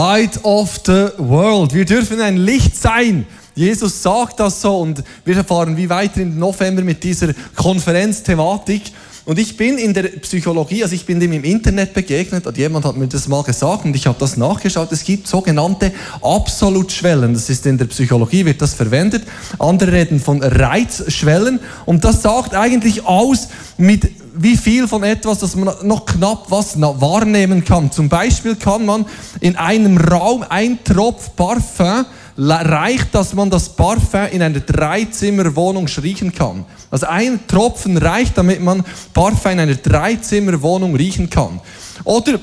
Light of the world. Wir dürfen ein Licht sein. Jesus sagt das so und wir erfahren wie weiter im November mit dieser Konferenzthematik. Und ich bin in der Psychologie, also ich bin dem im Internet begegnet und jemand hat mir das mal gesagt und ich habe das nachgeschaut. Es gibt sogenannte Absolutschwellen. Das ist in der Psychologie, wird das verwendet. Andere reden von Reizschwellen und das sagt eigentlich aus, mit wie viel von etwas, dass man noch knapp was wahrnehmen kann. Zum Beispiel kann man in einem Raum ein Tropf Parfum reicht, dass man das Parfum in einer Dreizimmerwohnung riechen kann. Also ein Tropfen reicht, damit man Parfum in einer Dreizimmerwohnung riechen kann. Oder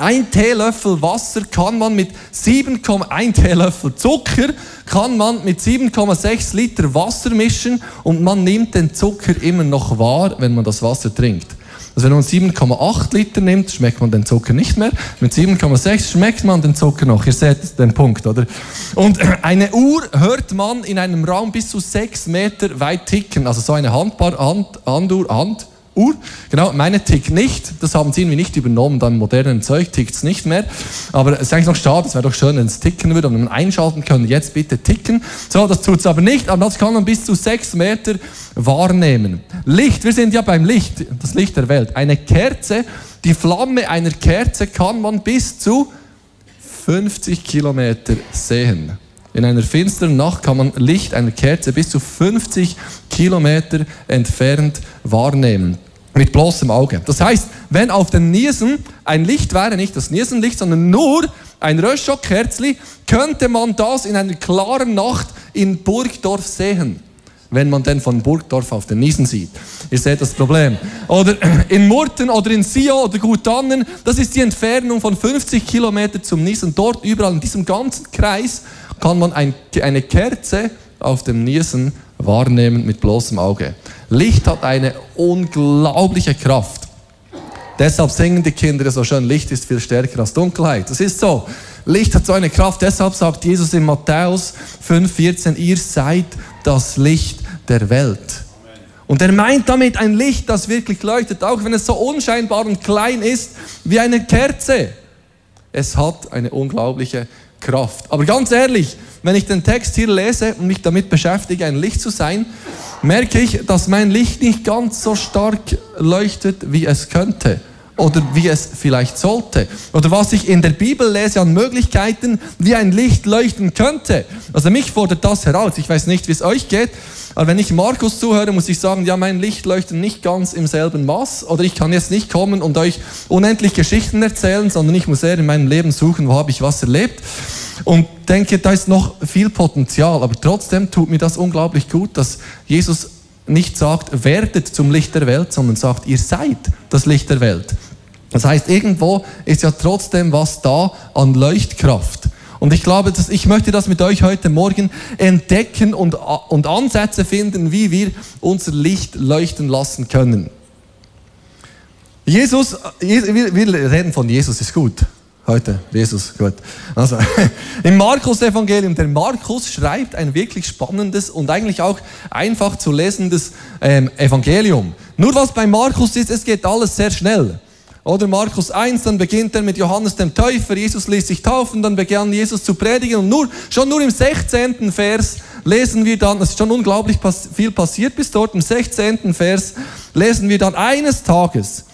ein Teelöffel Wasser kann man mit 7,1 Teelöffel Zucker kann man mit 7,6 Liter Wasser mischen und man nimmt den Zucker immer noch wahr, wenn man das Wasser trinkt. Also wenn man 7,8 Liter nimmt, schmeckt man den Zucker nicht mehr. Mit 7,6 schmeckt man den Zucker noch. Ihr seht den Punkt, oder? Und eine Uhr hört man in einem Raum bis zu 6 Meter weit ticken. Also so eine Handbar, Hand, Handuhr, Hand, Uhr. Genau, meine tickt nicht. Das haben sie irgendwie nicht übernommen. Dann modernen Zeug tickt es nicht mehr. Aber es ist eigentlich noch schade. Es wäre doch schön, wenn es ticken würde und man einschalten könnte. Jetzt bitte ticken. So, das tut es aber nicht. Aber das kann man bis zu sechs Meter wahrnehmen. Licht, wir sind ja beim Licht. Das Licht der Welt. Eine Kerze, die Flamme einer Kerze kann man bis zu 50 Kilometer sehen. In einer finsteren Nacht kann man Licht einer Kerze bis zu 50 Kilometer entfernt wahrnehmen mit bloßem Auge. Das heißt, wenn auf den Niesen ein Licht wäre, nicht das Niesenlicht, sondern nur ein Röschokkerzli, könnte man das in einer klaren Nacht in Burgdorf sehen, wenn man denn von Burgdorf auf den Niesen sieht. Ihr seht das Problem. Oder in Murten oder in Sio oder Gutannen, das ist die Entfernung von 50 Kilometern zum Niesen. Dort überall in diesem ganzen Kreis kann man ein, eine Kerze auf dem Niesen wahrnehmen mit bloßem Auge. Licht hat eine unglaubliche Kraft. Deshalb singen die Kinder so schön, Licht ist viel stärker als Dunkelheit. Das ist so. Licht hat so eine Kraft. Deshalb sagt Jesus in Matthäus 5,14, ihr seid das Licht der Welt. Und er meint damit ein Licht, das wirklich leuchtet, auch wenn es so unscheinbar und klein ist wie eine Kerze. Es hat eine unglaubliche Kraft. Aber ganz ehrlich, wenn ich den Text hier lese und mich damit beschäftige, ein Licht zu sein, merke ich, dass mein Licht nicht ganz so stark leuchtet, wie es könnte oder wie es vielleicht sollte. Oder was ich in der Bibel lese an Möglichkeiten, wie ein Licht leuchten könnte. Also mich fordert das heraus. Ich weiß nicht, wie es euch geht, aber wenn ich Markus zuhöre, muss ich sagen, ja, mein Licht leuchtet nicht ganz im selben Maß. Oder ich kann jetzt nicht kommen und euch unendlich Geschichten erzählen, sondern ich muss eher in meinem Leben suchen, wo habe ich was erlebt. Und denke, da ist noch viel Potenzial. Aber trotzdem tut mir das unglaublich gut, dass Jesus nicht sagt, werdet zum Licht der Welt, sondern sagt, ihr seid das Licht der Welt. Das heißt, irgendwo ist ja trotzdem was da an Leuchtkraft. Und ich glaube, dass ich möchte das mit euch heute Morgen entdecken und, und Ansätze finden, wie wir unser Licht leuchten lassen können. Jesus, wir, reden von Jesus, ist gut. Heute, Jesus, gut. Also, im Markus-Evangelium, der Markus schreibt ein wirklich spannendes und eigentlich auch einfach zu lesendes ähm, Evangelium. Nur was bei Markus ist, es geht alles sehr schnell. Oder Markus 1, dann beginnt er mit Johannes dem Täufer, Jesus ließ sich taufen, dann begann Jesus zu predigen und nur, schon nur im 16. Vers lesen wir dann, es ist schon unglaublich viel passiert bis dort, im 16. Vers lesen wir dann eines Tages,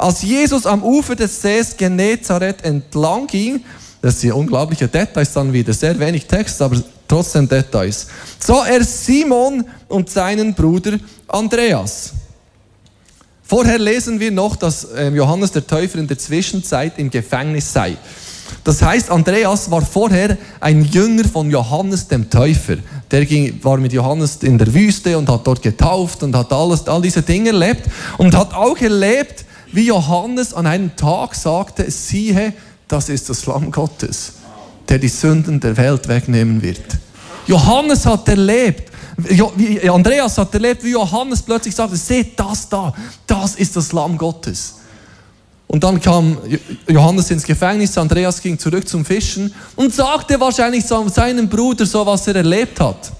als Jesus am Ufer des Sees Genezareth entlang ging, das sind unglaubliche Details dann wieder, sehr wenig Text, aber trotzdem Details, sah er Simon und seinen Bruder Andreas. Vorher lesen wir noch, dass ähm, Johannes der Täufer in der Zwischenzeit im Gefängnis sei. Das heißt, Andreas war vorher ein Jünger von Johannes dem Täufer. Der ging, war mit Johannes in der Wüste und hat dort getauft und hat alles, all diese Dinge erlebt und hat auch erlebt, wie Johannes an einem Tag sagte, siehe, das ist das Lamm Gottes, der die Sünden der Welt wegnehmen wird. Johannes hat erlebt, wie Andreas hat erlebt, wie Johannes plötzlich sagte, seht das da, das ist das Lamm Gottes. Und dann kam Johannes ins Gefängnis, Andreas ging zurück zum Fischen und sagte wahrscheinlich seinem Bruder so, was er erlebt hat.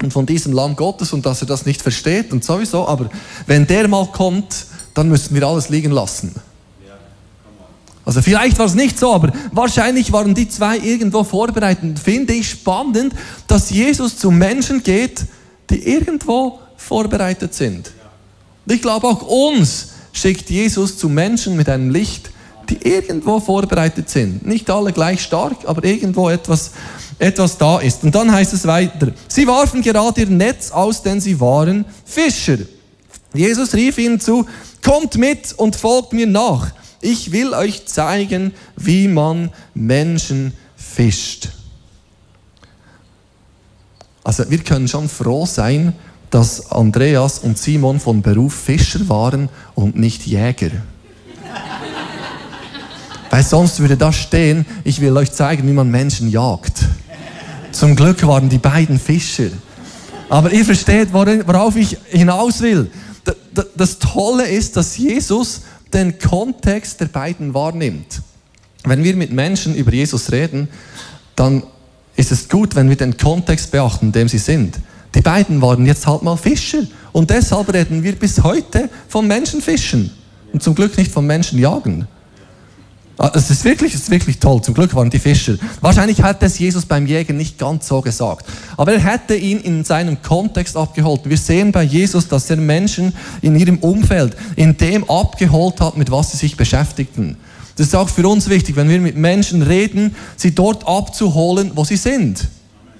Und von diesem Lamm Gottes und dass er das nicht versteht und sowieso, aber wenn der mal kommt, dann müssen wir alles liegen lassen. Also vielleicht war es nicht so, aber wahrscheinlich waren die zwei irgendwo vorbereitet. Finde ich spannend, dass Jesus zu Menschen geht, die irgendwo vorbereitet sind. Und ich glaube auch uns schickt Jesus zu Menschen mit einem Licht, die irgendwo vorbereitet sind. Nicht alle gleich stark, aber irgendwo etwas, etwas da ist. Und dann heißt es weiter, sie warfen gerade ihr Netz aus, denn sie waren Fischer. Jesus rief ihnen zu, kommt mit und folgt mir nach. Ich will euch zeigen, wie man Menschen fischt. Also wir können schon froh sein, dass Andreas und Simon von Beruf Fischer waren und nicht Jäger. Weil sonst würde da stehen, ich will euch zeigen, wie man Menschen jagt. Zum Glück waren die beiden Fischer. Aber ihr versteht, worauf ich hinaus will. Das Tolle ist, dass Jesus den Kontext der beiden wahrnimmt. Wenn wir mit Menschen über Jesus reden, dann ist es gut, wenn wir den Kontext beachten, in dem sie sind. Die beiden waren jetzt halt mal Fischer und deshalb reden wir bis heute von Menschenfischen und zum Glück nicht von Menschenjagen. Ah, es ist wirklich, es ist wirklich toll. Zum Glück waren die Fischer. Wahrscheinlich hat es Jesus beim Jäger nicht ganz so gesagt. Aber er hätte ihn in seinem Kontext abgeholt. Wir sehen bei Jesus, dass er Menschen in ihrem Umfeld in dem abgeholt hat, mit was sie sich beschäftigten. Das ist auch für uns wichtig, wenn wir mit Menschen reden, sie dort abzuholen, wo sie sind.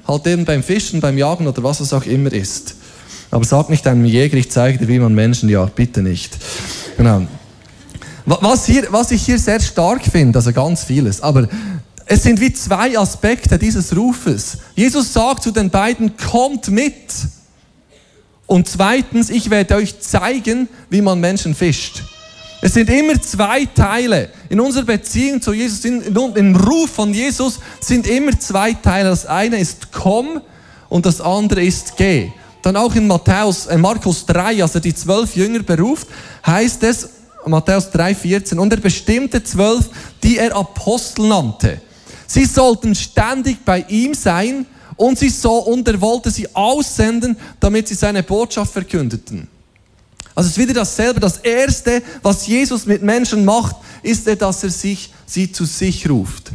Halt eben beim Fischen, beim Jagen oder was es auch immer ist. Aber sag nicht einem Jäger, ich zeige dir, wie man Menschen jagt. Bitte nicht. Genau. Was, hier, was ich hier sehr stark finde, also ganz vieles, aber es sind wie zwei Aspekte dieses Rufes. Jesus sagt zu den beiden, kommt mit. Und zweitens, ich werde euch zeigen, wie man Menschen fischt. Es sind immer zwei Teile. In unserer Beziehung zu Jesus, in, im Ruf von Jesus sind immer zwei Teile. Das eine ist komm und das andere ist geh. Dann auch in Matthäus, in Markus 3, als er die zwölf Jünger beruft, heißt es, Matthäus 3,14. Und er bestimmte zwölf, die er Apostel nannte. Sie sollten ständig bei ihm sein und, sie so, und er wollte sie aussenden, damit sie seine Botschaft verkündeten. Also es ist wieder dasselbe. Das Erste, was Jesus mit Menschen macht, ist er, dass er sich, sie zu sich ruft.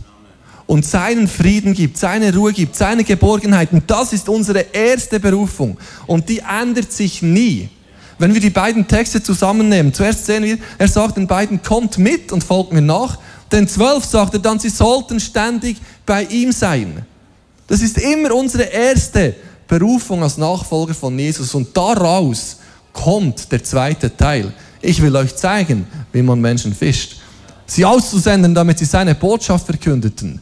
Und seinen Frieden gibt, seine Ruhe gibt, seine Geborgenheit. Und das ist unsere erste Berufung. Und die ändert sich nie. Wenn wir die beiden Texte zusammennehmen, zuerst sehen wir, er sagt den beiden, kommt mit und folgt mir nach. Den zwölf sagt er dann, sie sollten ständig bei ihm sein. Das ist immer unsere erste Berufung als Nachfolger von Jesus. Und daraus kommt der zweite Teil. Ich will euch zeigen, wie man Menschen fischt. Sie auszusenden, damit sie seine Botschaft verkündeten.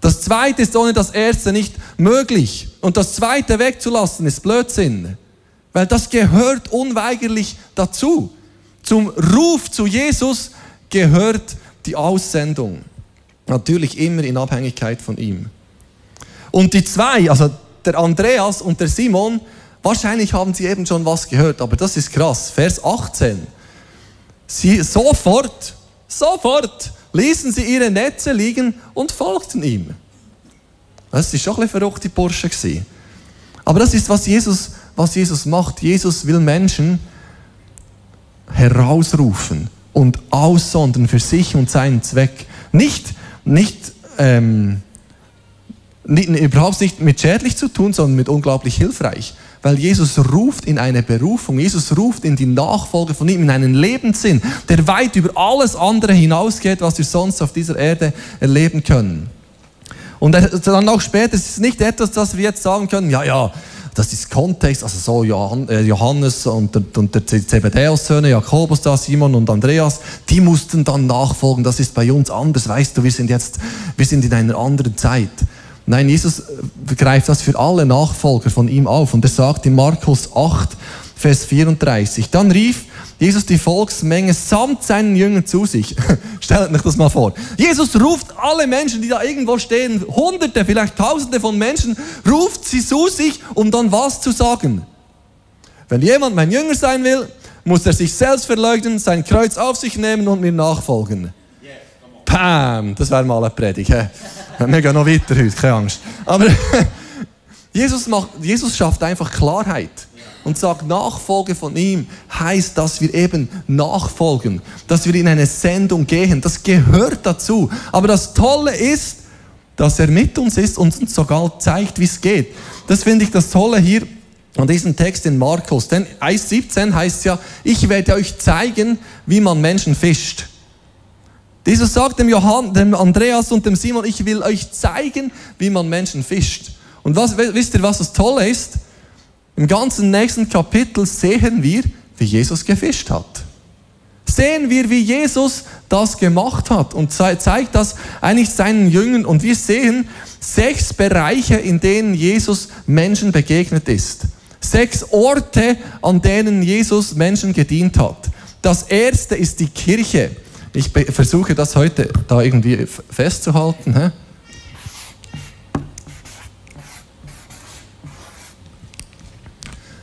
Das zweite ist ohne das erste nicht möglich. Und das zweite wegzulassen ist Blödsinn. Weil das gehört unweigerlich dazu. Zum Ruf zu Jesus gehört die Aussendung. Natürlich immer in Abhängigkeit von ihm. Und die zwei, also der Andreas und der Simon, wahrscheinlich haben sie eben schon was gehört, aber das ist krass. Vers 18. Sie sofort, sofort ließen sie ihre Netze liegen und folgten ihm. Das ist schon ein bisschen verrückte Bursche. Aber das ist, was Jesus was Jesus macht. Jesus will Menschen herausrufen und aussondern für sich und seinen Zweck. Nicht, nicht, ähm, nicht, überhaupt nicht mit schädlich zu tun, sondern mit unglaublich hilfreich. Weil Jesus ruft in eine Berufung, Jesus ruft in die Nachfolge von ihm, in einen Lebenssinn, der weit über alles andere hinausgeht, was wir sonst auf dieser Erde erleben können. Und dann auch später, es ist nicht etwas, das wir jetzt sagen können, ja, ja, das ist Kontext, also so äh, Johannes und, und der Zebedeus-Söhne, Jakobus da, Simon und Andreas, die mussten dann nachfolgen. Das ist bei uns anders, weißt du, wir sind jetzt, wir sind in einer anderen Zeit. Nein, Jesus äh, greift das für alle Nachfolger von ihm auf und er sagt in Markus 8, Vers 34, dann rief Jesus die Volksmenge samt seinen Jüngern zu sich. Stellt euch das mal vor. Jesus ruft alle Menschen, die da irgendwo stehen, Hunderte, vielleicht Tausende von Menschen, ruft sie zu sich, um dann was zu sagen. Wenn jemand mein Jünger sein will, muss er sich selbst verleugnen, sein Kreuz auf sich nehmen und mir nachfolgen. Pam, das wäre mal eine Predigt. Wir gehen noch weiter heute, keine Angst. Aber Jesus, macht, Jesus schafft einfach Klarheit und sagt, Nachfolge von ihm heißt, dass wir eben nachfolgen, dass wir in eine Sendung gehen. Das gehört dazu. Aber das Tolle ist, dass er mit uns ist und uns sogar zeigt, wie es geht. Das finde ich das Tolle hier an diesem Text in Markus. Denn 1,17 heißt ja, ich werde euch zeigen, wie man Menschen fischt. Jesus sagt dem, Johann, dem Andreas und dem Simon, ich will euch zeigen, wie man Menschen fischt. Und was, wisst ihr, was das Tolle ist? Im ganzen nächsten Kapitel sehen wir, wie Jesus gefischt hat. Sehen wir, wie Jesus das gemacht hat und zeigt das eigentlich seinen Jüngern. Und wir sehen sechs Bereiche, in denen Jesus Menschen begegnet ist. Sechs Orte, an denen Jesus Menschen gedient hat. Das erste ist die Kirche. Ich versuche das heute da irgendwie festzuhalten. He?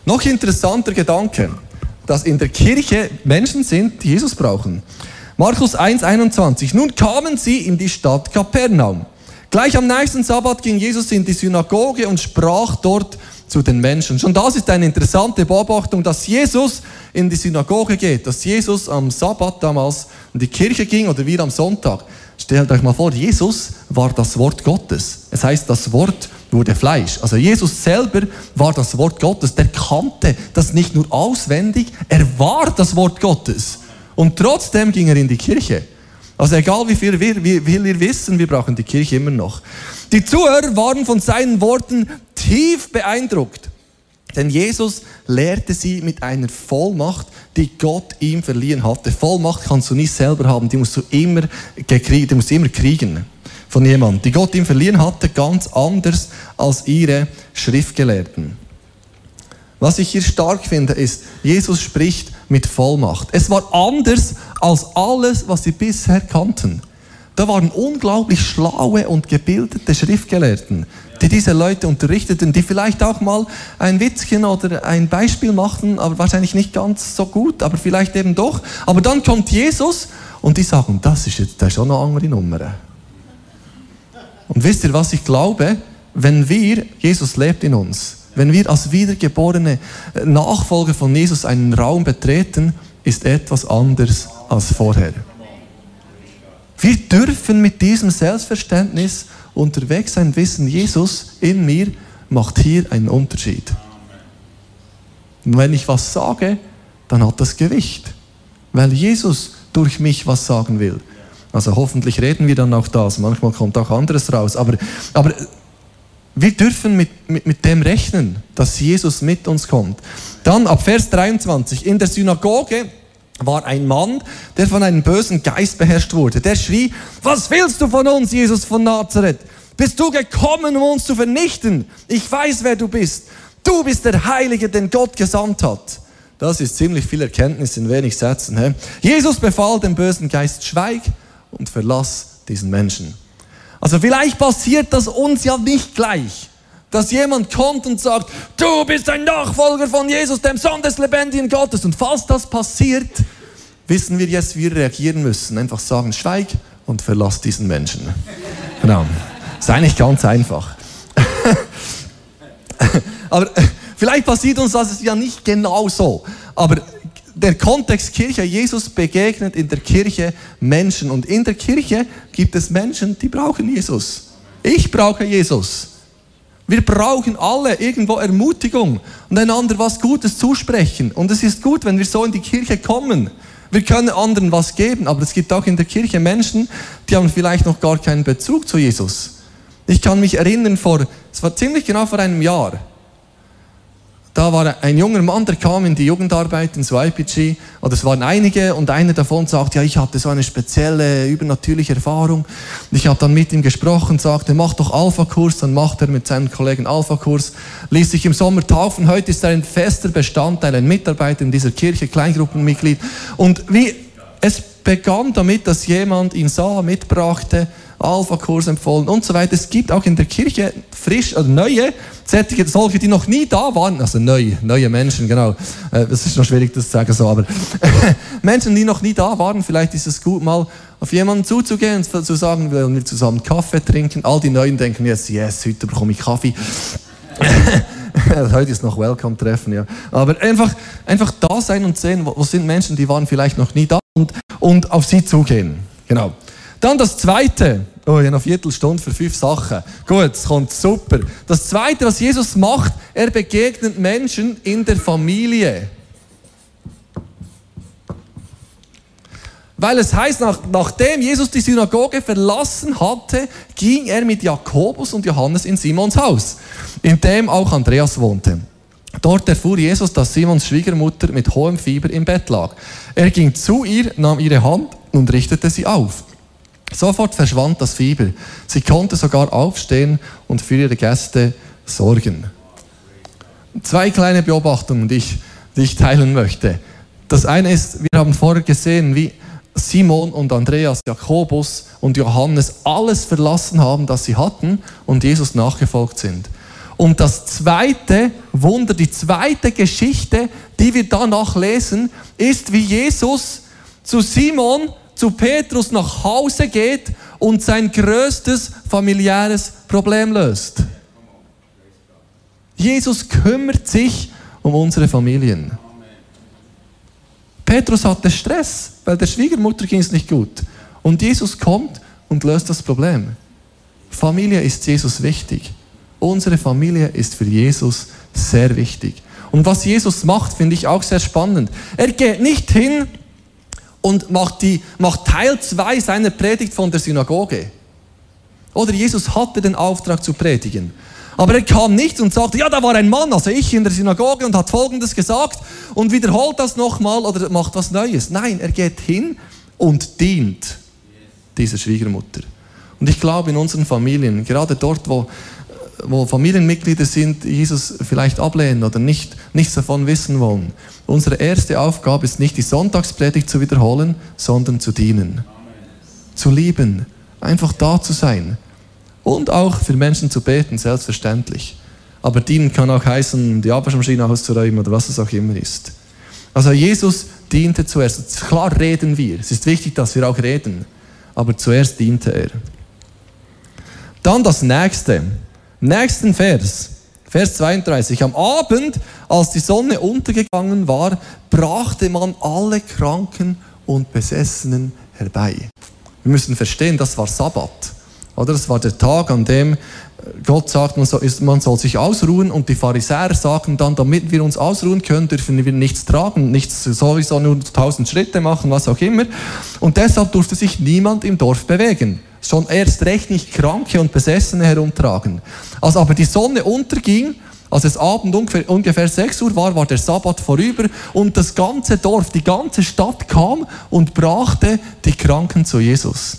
Noch interessanter Gedanke, dass in der Kirche Menschen sind, die Jesus brauchen. Markus 1,21. Nun kamen sie in die Stadt Kapernaum. Gleich am nächsten Sabbat ging Jesus in die Synagoge und sprach dort zu den Menschen. Schon das ist eine interessante Beobachtung, dass Jesus in die Synagoge geht, dass Jesus am Sabbat damals in die Kirche ging oder wir am Sonntag. Stellt euch mal vor, Jesus war das Wort Gottes. Es heißt, das Wort wurde Fleisch. Also Jesus selber war das Wort Gottes. Der kannte das nicht nur auswendig, er war das Wort Gottes. Und trotzdem ging er in die Kirche. Also egal wie viel wir, wie viel wir wissen, wir brauchen die Kirche immer noch. Die Zuhörer waren von seinen Worten tief beeindruckt. Denn Jesus lehrte sie mit einer Vollmacht, die Gott ihm verliehen hatte. Vollmacht kannst du nicht selber haben, die musst du immer, die musst du immer kriegen von jemandem, die Gott ihm verliehen hatte, ganz anders als ihre Schriftgelehrten. Was ich hier stark finde, ist, Jesus spricht mit Vollmacht. Es war anders als alles, was sie bisher kannten. Da waren unglaublich schlaue und gebildete Schriftgelehrten, die diese Leute unterrichteten, die vielleicht auch mal ein Witzchen oder ein Beispiel machten, aber wahrscheinlich nicht ganz so gut, aber vielleicht eben doch. Aber dann kommt Jesus und die sagen, das ist jetzt das ist schon eine andere Nummer. Und wisst ihr, was ich glaube? Wenn wir, Jesus lebt in uns, wenn wir als wiedergeborene Nachfolger von Jesus einen Raum betreten, ist etwas anders als vorher. Wir dürfen mit diesem Selbstverständnis unterwegs sein, wissen, Jesus in mir macht hier einen Unterschied. Und wenn ich was sage, dann hat das Gewicht, weil Jesus durch mich was sagen will. Also hoffentlich reden wir dann auch das. Manchmal kommt auch anderes raus. Aber, aber wir dürfen mit, mit, mit dem rechnen, dass Jesus mit uns kommt. Dann ab Vers 23. In der Synagoge war ein Mann, der von einem bösen Geist beherrscht wurde. Der schrie, was willst du von uns, Jesus von Nazareth? Bist du gekommen, um uns zu vernichten? Ich weiß, wer du bist. Du bist der Heilige, den Gott gesandt hat. Das ist ziemlich viel Erkenntnis in wenig Sätzen. He? Jesus befahl dem bösen Geist, schweig und verlass diesen Menschen. Also vielleicht passiert das uns ja nicht gleich, dass jemand kommt und sagt, du bist ein Nachfolger von Jesus, dem Sohn des lebendigen Gottes. Und falls das passiert, wissen wir jetzt, wie wir reagieren müssen. Einfach sagen, schweig und verlass diesen Menschen. Genau. Ist eigentlich ganz einfach. Aber vielleicht passiert uns das ja nicht genau so. Aber der Kontext Kirche, Jesus begegnet in der Kirche Menschen und in der Kirche gibt es Menschen, die brauchen Jesus. Ich brauche Jesus. Wir brauchen alle irgendwo Ermutigung und einander was Gutes zusprechen. Und es ist gut, wenn wir so in die Kirche kommen. Wir können anderen was geben, aber es gibt auch in der Kirche Menschen, die haben vielleicht noch gar keinen Bezug zu Jesus. Ich kann mich erinnern, vor, es war ziemlich genau vor einem Jahr, da war ein junger Mann, der kam in die Jugendarbeit ins YPG, oder es waren einige, und einer davon sagt, ja, ich hatte so eine spezielle, übernatürliche Erfahrung. Und ich habe dann mit ihm gesprochen, sagte, mach doch Alpha-Kurs, dann macht er mit seinen Kollegen Alpha-Kurs, ließ sich im Sommer taufen, heute ist er ein fester Bestandteil, ein Mitarbeiter in dieser Kirche, Kleingruppenmitglied. Und wie, es begann damit, dass jemand ihn sah, mitbrachte, Alpha-Kurs empfohlen und so weiter. Es gibt auch in der Kirche frisch oder neue, solche, die noch nie da waren, also neue, neue Menschen, genau. Äh, es ist noch schwierig, das zu sagen so, aber Menschen, die noch nie da waren, vielleicht ist es gut, mal auf jemanden zuzugehen und zu sagen, wollen wir zusammen Kaffee trinken. All die Neuen denken jetzt, yes, heute bekomme ich Kaffee. Heute ist noch Welcome-Treffen, ja. Aber einfach, einfach da sein und sehen, wo, wo sind Menschen, die waren vielleicht noch nie da und, und auf sie zugehen. Genau. Dann das Zweite. Oh, ich habe noch eine Viertelstunde für fünf Sachen. Gut, es kommt super. Das Zweite, was Jesus macht, er begegnet Menschen in der Familie. Weil es heißt, nach, nachdem Jesus die Synagoge verlassen hatte, ging er mit Jakobus und Johannes in Simons Haus, in dem auch Andreas wohnte. Dort erfuhr Jesus, dass Simons Schwiegermutter mit hohem Fieber im Bett lag. Er ging zu ihr, nahm ihre Hand und richtete sie auf. Sofort verschwand das Fieber. Sie konnte sogar aufstehen und für ihre Gäste sorgen. Zwei kleine Beobachtungen, die ich, die ich teilen möchte. Das eine ist, wir haben vorher gesehen, wie Simon und Andreas, Jakobus und Johannes alles verlassen haben, das sie hatten und Jesus nachgefolgt sind. Und das zweite Wunder, die zweite Geschichte, die wir danach lesen, ist, wie Jesus zu Simon, zu Petrus nach Hause geht und sein größtes familiäres Problem löst. Jesus kümmert sich um unsere Familien. Petrus hatte Stress, weil der Schwiegermutter ging es nicht gut. Und Jesus kommt und löst das Problem. Familie ist Jesus wichtig. Unsere Familie ist für Jesus sehr wichtig. Und was Jesus macht, finde ich auch sehr spannend. Er geht nicht hin und macht, die, macht Teil 2 seiner Predigt von der Synagoge. Oder Jesus hatte den Auftrag zu predigen. Aber er kam nicht und sagte, ja, da war ein Mann, also ich in der Synagoge und hat Folgendes gesagt und wiederholt das nochmal oder macht was Neues. Nein, er geht hin und dient dieser Schwiegermutter. Und ich glaube, in unseren Familien, gerade dort, wo, wo Familienmitglieder sind, Jesus vielleicht ablehnen oder nicht, nichts davon wissen wollen, unsere erste Aufgabe ist nicht die Sonntagspredigt zu wiederholen, sondern zu dienen. Amen. Zu lieben, einfach da zu sein und auch für Menschen zu beten, selbstverständlich. Aber dienen kann auch heißen, die Abwaschmaschine auszuräumen oder was es auch immer ist. Also Jesus diente zuerst. Klar reden wir. Es ist wichtig, dass wir auch reden. Aber zuerst diente er. Dann das nächste. Nächsten Vers. Vers 32. Am Abend, als die Sonne untergegangen war, brachte man alle Kranken und Besessenen herbei. Wir müssen verstehen, das war Sabbat. Oder? Das war der Tag, an dem Gott sagt, man soll, sich ausruhen und die Pharisäer sagen dann, damit wir uns ausruhen können, dürfen wir nichts tragen, nichts sowieso nur tausend Schritte machen, was auch immer. Und deshalb durfte sich niemand im Dorf bewegen. Schon erst recht nicht Kranke und Besessene herumtragen. Als aber die Sonne unterging, als es Abend ungefähr, ungefähr 6 Uhr war, war der Sabbat vorüber und das ganze Dorf, die ganze Stadt kam und brachte die Kranken zu Jesus.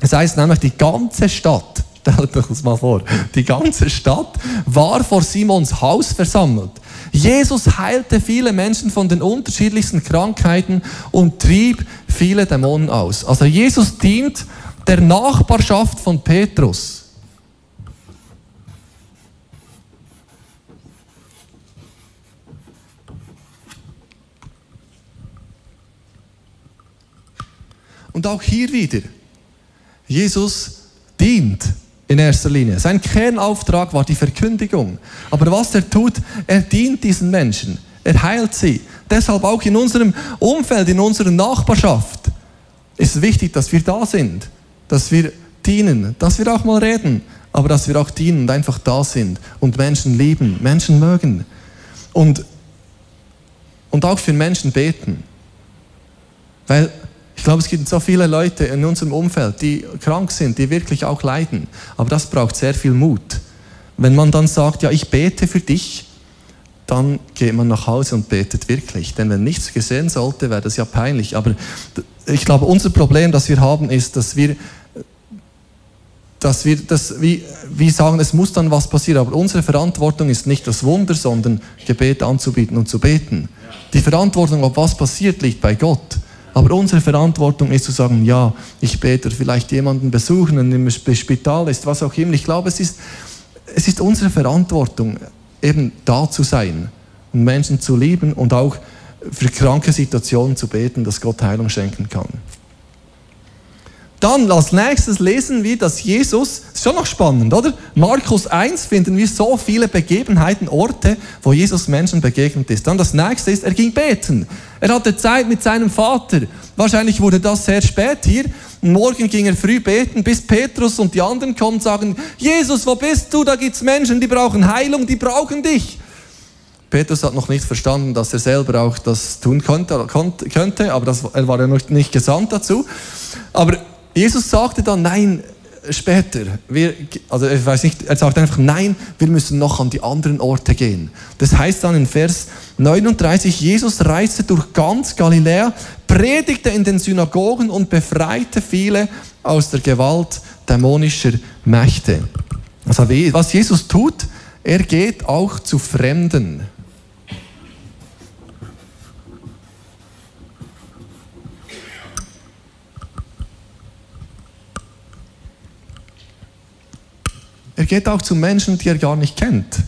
Das heißt nämlich, die ganze Stadt, stellt euch das mal vor, die ganze Stadt war vor Simons Haus versammelt. Jesus heilte viele Menschen von den unterschiedlichsten Krankheiten und trieb viele Dämonen aus. Also Jesus dient der Nachbarschaft von Petrus. Und auch hier wieder, Jesus dient in erster Linie. Sein Kernauftrag war die Verkündigung. Aber was er tut, er dient diesen Menschen. Er heilt sie. Deshalb auch in unserem Umfeld, in unserer Nachbarschaft ist es wichtig, dass wir da sind, dass wir dienen, dass wir auch mal reden, aber dass wir auch dienen und einfach da sind und Menschen lieben, Menschen mögen und, und auch für Menschen beten. Weil ich glaube, es gibt so viele Leute in unserem Umfeld, die krank sind, die wirklich auch leiden. Aber das braucht sehr viel Mut. Wenn man dann sagt, ja, ich bete für dich, dann geht man nach Hause und betet wirklich. Denn wenn nichts gesehen sollte, wäre das ja peinlich. Aber ich glaube, unser Problem, das wir haben, ist, dass wir, dass wir das, wie, wie sagen, es muss dann was passieren. Aber unsere Verantwortung ist nicht das Wunder, sondern Gebet anzubieten und zu beten. Die Verantwortung, ob was passiert, liegt bei Gott. Aber unsere Verantwortung ist zu sagen, ja, ich bete vielleicht jemanden besuchen, wenn im Spital ist, was auch immer. Ich glaube, es ist, es ist unsere Verantwortung, eben da zu sein und Menschen zu lieben und auch für kranke Situationen zu beten, dass Gott Heilung schenken kann. Dann als nächstes lesen wir, dass Jesus, ist schon noch spannend, oder? Markus 1 finden wir so viele Begebenheiten, Orte, wo Jesus Menschen begegnet ist. Dann das nächste ist, er ging beten. Er hatte Zeit mit seinem Vater. Wahrscheinlich wurde das sehr spät hier. Morgen ging er früh beten, bis Petrus und die anderen kommen und sagen, Jesus, wo bist du? Da gibt es Menschen, die brauchen Heilung, die brauchen dich. Petrus hat noch nicht verstanden, dass er selber auch das tun könnte aber das, er war ja noch nicht gesandt dazu. Aber Jesus sagte dann, nein, später, wir, also ich weiß nicht, er sagt einfach, nein, wir müssen noch an die anderen Orte gehen. Das heißt dann in Vers 39, Jesus reiste durch ganz Galiläa, predigte in den Synagogen und befreite viele aus der Gewalt dämonischer Mächte. Also was Jesus tut, er geht auch zu Fremden. Er geht auch zu Menschen, die er gar nicht kennt.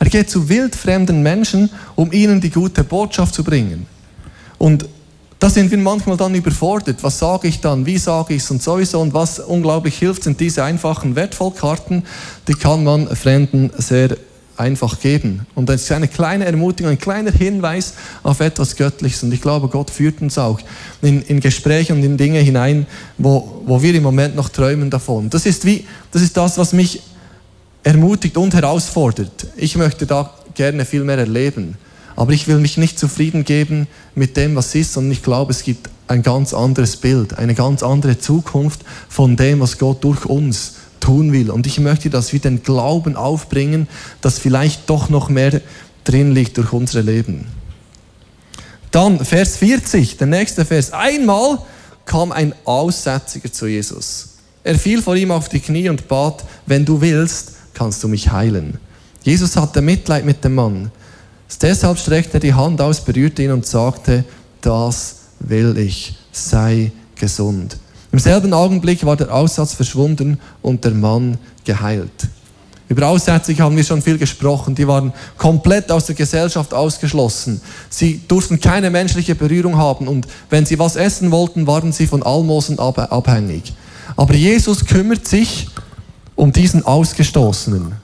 Er geht zu wildfremden Menschen, um ihnen die gute Botschaft zu bringen. Und da sind wir manchmal dann überfordert. Was sage ich dann? Wie sage ich es? Und sowieso. Und was unglaublich hilft, sind diese einfachen Wertvollkarten. Die kann man Fremden sehr einfach geben. Und das ist eine kleine Ermutigung, ein kleiner Hinweis auf etwas Göttliches. Und ich glaube, Gott führt uns auch in, in Gespräche und in Dinge hinein, wo, wo wir im Moment noch träumen davon. Das ist, wie, das ist das, was mich ermutigt und herausfordert. Ich möchte da gerne viel mehr erleben. Aber ich will mich nicht zufrieden geben mit dem, was ist, sondern ich glaube, es gibt ein ganz anderes Bild, eine ganz andere Zukunft von dem, was Gott durch uns tun will. Und ich möchte, dass wir den Glauben aufbringen, dass vielleicht doch noch mehr drin liegt durch unser Leben. Dann Vers 40, der nächste Vers. Einmal kam ein Aussätziger zu Jesus. Er fiel vor ihm auf die Knie und bat, wenn du willst, kannst du mich heilen. Jesus hatte Mitleid mit dem Mann. Deshalb streckte er die Hand aus, berührte ihn und sagte, das will ich, sei gesund. Im selben Augenblick war der Aussatz verschwunden und der Mann geheilt. Über Aussätzige haben wir schon viel gesprochen. Die waren komplett aus der Gesellschaft ausgeschlossen. Sie durften keine menschliche Berührung haben und wenn sie was essen wollten, waren sie von Almosen abhängig. Aber Jesus kümmert sich um diesen Ausgestoßenen.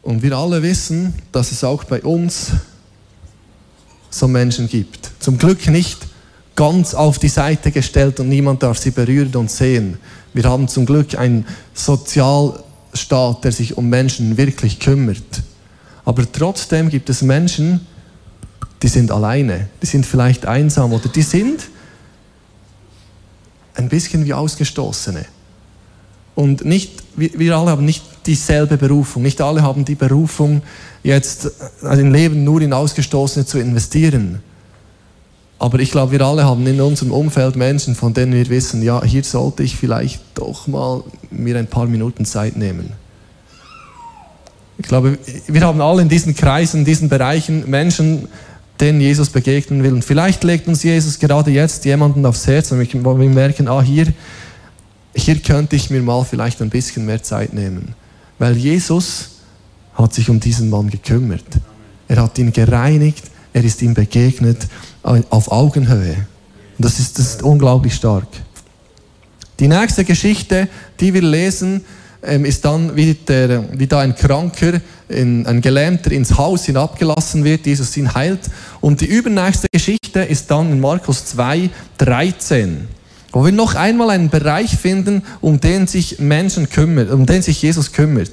Und wir alle wissen, dass es auch bei uns so Menschen gibt. Zum Glück nicht ganz auf die Seite gestellt und niemand darf sie berühren und sehen. Wir haben zum Glück ein sozial Staat, der sich um Menschen wirklich kümmert. Aber trotzdem gibt es Menschen, die sind alleine, die sind vielleicht einsam oder die sind ein bisschen wie Ausgestoßene. Und nicht, wir alle haben nicht dieselbe Berufung. Nicht alle haben die Berufung, jetzt ein Leben nur in Ausgestoßene zu investieren. Aber ich glaube, wir alle haben in unserem Umfeld Menschen, von denen wir wissen, ja, hier sollte ich vielleicht doch mal mir ein paar Minuten Zeit nehmen. Ich glaube, wir haben alle in diesen Kreisen, in diesen Bereichen Menschen, denen Jesus begegnen will. Und vielleicht legt uns Jesus gerade jetzt jemanden aufs Herz, und wir merken, ah, hier, hier könnte ich mir mal vielleicht ein bisschen mehr Zeit nehmen. Weil Jesus hat sich um diesen Mann gekümmert. Er hat ihn gereinigt, er ist ihm begegnet auf Augenhöhe. Das ist, das ist unglaublich stark. Die nächste Geschichte, die wir lesen, ähm, ist dann, wie, der, wie da ein Kranker, ein Gelähmter ins Haus hinabgelassen wird, Jesus ihn heilt. Und die übernächste Geschichte ist dann in Markus 2, 13, wo wir noch einmal einen Bereich finden, um den sich Menschen kümmern, um den sich Jesus kümmert.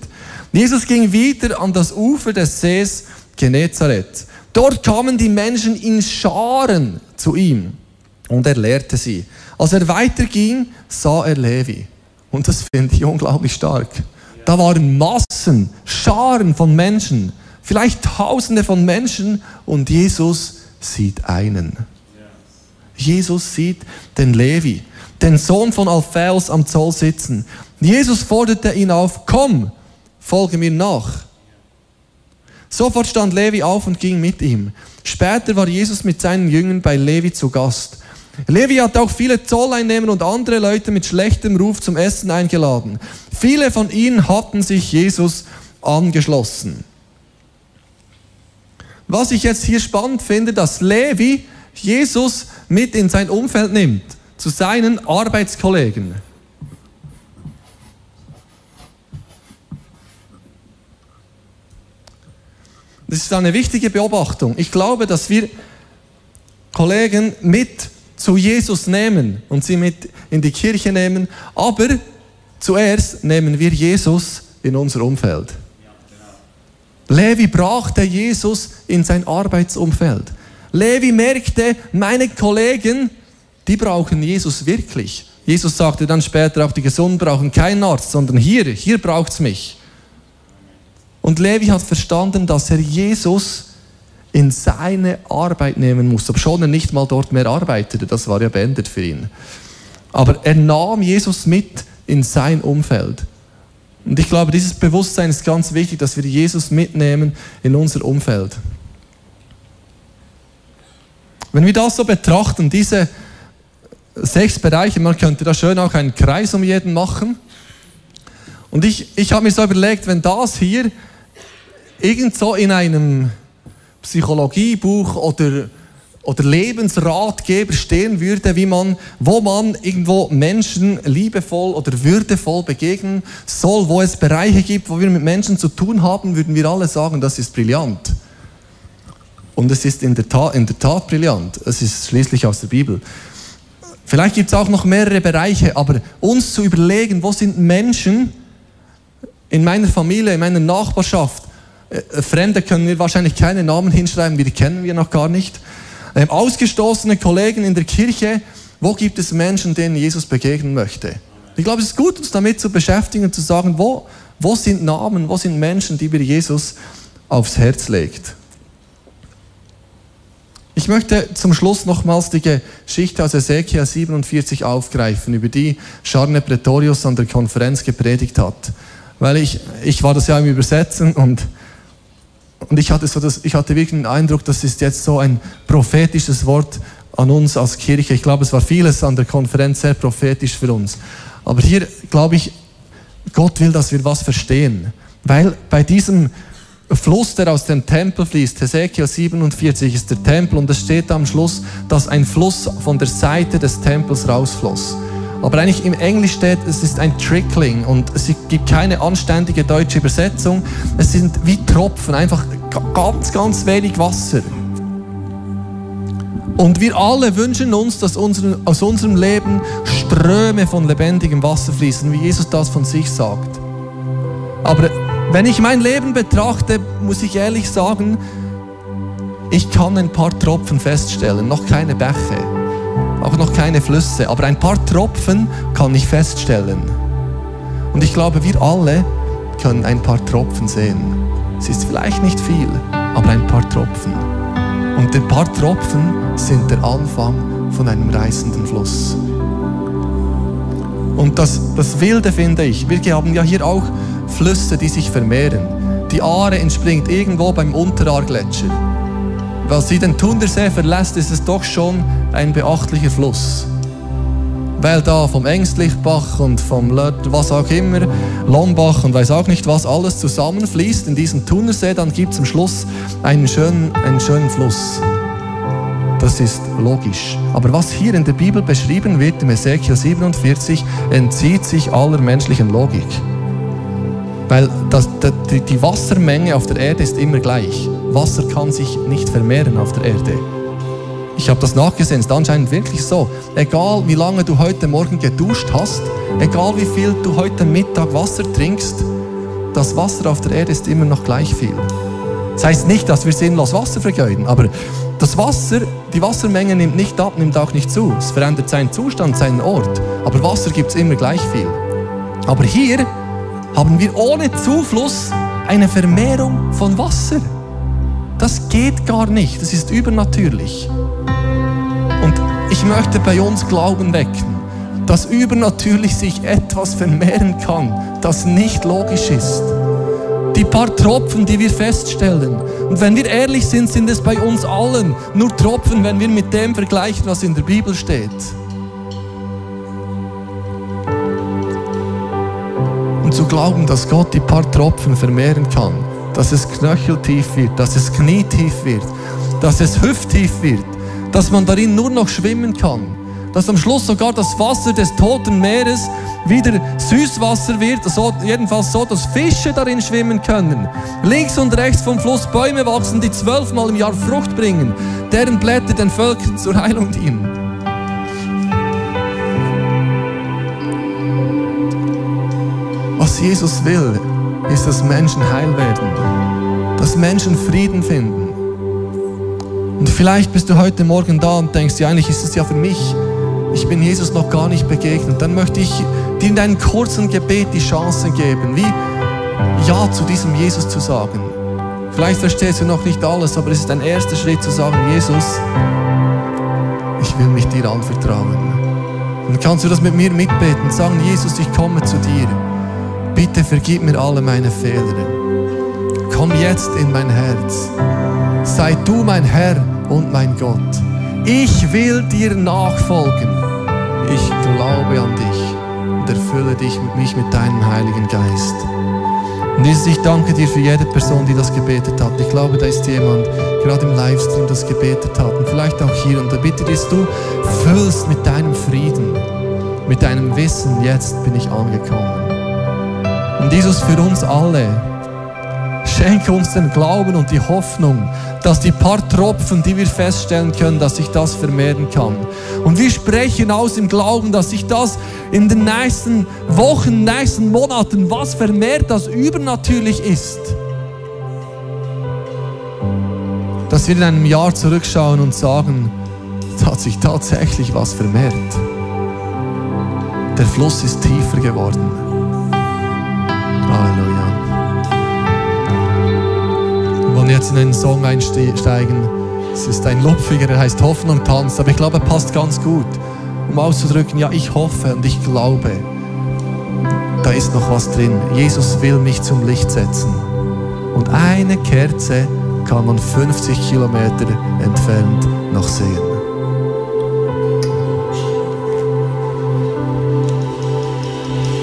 Jesus ging wieder an das Ufer des Sees Genezareth. Dort kamen die Menschen in Scharen zu ihm und er lehrte sie. Als er weiterging, sah er Levi. Und das finde ich unglaublich stark. Da waren Massen, Scharen von Menschen, vielleicht Tausende von Menschen und Jesus sieht einen. Jesus sieht den Levi, den Sohn von Alphaeus am Zoll sitzen. Jesus forderte ihn auf, komm, folge mir nach. Sofort stand Levi auf und ging mit ihm. Später war Jesus mit seinen Jüngern bei Levi zu Gast. Levi hat auch viele Zolleinnehmer und andere Leute mit schlechtem Ruf zum Essen eingeladen. Viele von ihnen hatten sich Jesus angeschlossen. Was ich jetzt hier spannend finde, dass Levi Jesus mit in sein Umfeld nimmt, zu seinen Arbeitskollegen. Das ist eine wichtige Beobachtung. Ich glaube, dass wir Kollegen mit zu Jesus nehmen und sie mit in die Kirche nehmen, aber zuerst nehmen wir Jesus in unser Umfeld. Levi brachte Jesus in sein Arbeitsumfeld. Levi merkte, meine Kollegen, die brauchen Jesus wirklich. Jesus sagte dann später, auch die Gesunden brauchen keinen Arzt, sondern hier, hier braucht es mich. Und Levi hat verstanden, dass er Jesus in seine Arbeit nehmen muss, obwohl er nicht mal dort mehr arbeitete, das war ja beendet für ihn. Aber er nahm Jesus mit in sein Umfeld. Und ich glaube, dieses Bewusstsein ist ganz wichtig, dass wir Jesus mitnehmen in unser Umfeld. Wenn wir das so betrachten, diese sechs Bereiche, man könnte da schön auch einen Kreis um jeden machen. Und ich, ich habe mir so überlegt, wenn das hier irgend so in einem Psychologiebuch oder, oder Lebensratgeber stehen würde, wie man, wo man irgendwo Menschen liebevoll oder würdevoll begegnen soll, wo es Bereiche gibt, wo wir mit Menschen zu tun haben, würden wir alle sagen, das ist brillant. Und es ist in der Tat, in der Tat brillant. Es ist schließlich aus der Bibel. Vielleicht gibt es auch noch mehrere Bereiche, aber uns zu überlegen, wo sind Menschen in meiner Familie, in meiner Nachbarschaft, Fremde können wir wahrscheinlich keine Namen hinschreiben, die kennen wir noch gar nicht. Ähm, ausgestoßene Kollegen in der Kirche, wo gibt es Menschen, denen Jesus begegnen möchte? Ich glaube, es ist gut, uns damit zu beschäftigen und zu sagen, wo, wo sind Namen, wo sind Menschen, die wir Jesus aufs Herz legt. Ich möchte zum Schluss nochmals die Geschichte aus Ezekiel 47 aufgreifen, über die Charne Pretorius an der Konferenz gepredigt hat. Weil ich, ich war das ja im Übersetzen und und ich hatte, so das, ich hatte wirklich den Eindruck, das ist jetzt so ein prophetisches Wort an uns als Kirche. Ich glaube, es war vieles an der Konferenz sehr prophetisch für uns. Aber hier glaube ich, Gott will, dass wir was verstehen. Weil bei diesem Fluss, der aus dem Tempel fließt, Hesekiel 47 ist der Tempel und es steht am Schluss, dass ein Fluss von der Seite des Tempels rausfloss. Aber eigentlich im Englisch steht, es ist ein Trickling und es gibt keine anständige deutsche Übersetzung. Es sind wie Tropfen, einfach ganz, ganz wenig Wasser. Und wir alle wünschen uns, dass aus unserem Leben Ströme von lebendigem Wasser fließen, wie Jesus das von sich sagt. Aber wenn ich mein Leben betrachte, muss ich ehrlich sagen, ich kann ein paar Tropfen feststellen, noch keine Bäche auch noch keine Flüsse, aber ein paar Tropfen kann ich feststellen. Und ich glaube, wir alle können ein paar Tropfen sehen. Es ist vielleicht nicht viel, aber ein paar Tropfen. Und ein paar Tropfen sind der Anfang von einem reißenden Fluss. Und das, das Wilde finde ich, wir haben ja hier auch Flüsse, die sich vermehren. Die Aare entspringt irgendwo beim Unteraargletscher. Weil sie den Thunersee verlässt, ist es doch schon ein beachtlicher Fluss. Weil da vom Ängstlichbach und vom Lört, was auch immer, Lombach und weiß auch nicht was, alles zusammenfließt in diesen Thunersee, dann gibt es am Schluss einen schönen, einen schönen Fluss. Das ist logisch. Aber was hier in der Bibel beschrieben wird, im Ezekiel 47, entzieht sich aller menschlichen Logik. Weil das, die, die Wassermenge auf der Erde ist immer gleich. Wasser kann sich nicht vermehren auf der Erde. Ich habe das nachgesehen, es ist anscheinend wirklich so. Egal wie lange du heute Morgen geduscht hast, egal wie viel du heute Mittag Wasser trinkst, das Wasser auf der Erde ist immer noch gleich viel. Das heißt nicht, dass wir sinnlos Wasser vergeuden, aber das Wasser, die Wassermenge nimmt nicht ab, nimmt auch nicht zu. Es verändert seinen Zustand, seinen Ort. Aber Wasser gibt es immer gleich viel. Aber hier haben wir ohne Zufluss eine Vermehrung von Wasser. Das geht gar nicht, das ist übernatürlich. Und ich möchte bei uns Glauben wecken, dass übernatürlich sich etwas vermehren kann, das nicht logisch ist. die paar Tropfen, die wir feststellen. Und wenn wir ehrlich sind, sind es bei uns allen nur Tropfen, wenn wir mit dem vergleichen, was in der Bibel steht. Und zu glauben, dass Gott die paar Tropfen vermehren kann, dass es knöcheltief wird, dass es knietief wird, dass es hüfttief wird, dass man darin nur noch schwimmen kann, dass am Schluss sogar das Wasser des toten Meeres wieder Süßwasser wird, so, jedenfalls so, dass Fische darin schwimmen können. Links und rechts vom Fluss Bäume wachsen, die zwölfmal im Jahr Frucht bringen, deren Blätter den Völkern zur Heilung dienen. Was Jesus will, ist, dass Menschen heil werden, dass Menschen Frieden finden. Und vielleicht bist du heute Morgen da und denkst, ja, eigentlich ist es ja für mich. Ich bin Jesus noch gar nicht begegnet. Dann möchte ich dir in deinem kurzen Gebet die Chance geben, wie Ja zu diesem Jesus zu sagen. Vielleicht verstehst du noch nicht alles, aber es ist ein erster Schritt zu sagen, Jesus, ich will mich dir anvertrauen. Und kannst du das mit mir mitbeten sagen, Jesus, ich komme zu dir. Bitte vergib mir alle meine Fehler. Komm jetzt in mein Herz. Sei du mein Herr und mein Gott. Ich will dir nachfolgen. Ich glaube an dich und erfülle dich mit mich mit deinem Heiligen Geist. Und Jesus, ich danke dir für jede Person, die das gebetet hat. Ich glaube, da ist jemand, gerade im Livestream, das gebetet hat. Und vielleicht auch hier. Und da bitte, dass du füllst mit deinem Frieden, mit deinem Wissen, jetzt bin ich angekommen. Und Jesus, für uns alle, schenke uns den Glauben und die Hoffnung, dass die paar Tropfen, die wir feststellen können, dass sich das vermehren kann. Und wir sprechen aus im Glauben, dass sich das in den nächsten Wochen, nächsten Monaten, was vermehrt, das übernatürlich ist. Dass wir in einem Jahr zurückschauen und sagen, es hat sich tatsächlich was vermehrt. Der Fluss ist tiefer geworden. Jetzt in einen Song einsteigen. Es ist ein Lupfiger, der heißt Hoffnung tanzt, aber ich glaube, er passt ganz gut, um auszudrücken, ja, ich hoffe und ich glaube, da ist noch was drin. Jesus will mich zum Licht setzen. Und eine Kerze kann man 50 Kilometer entfernt noch sehen.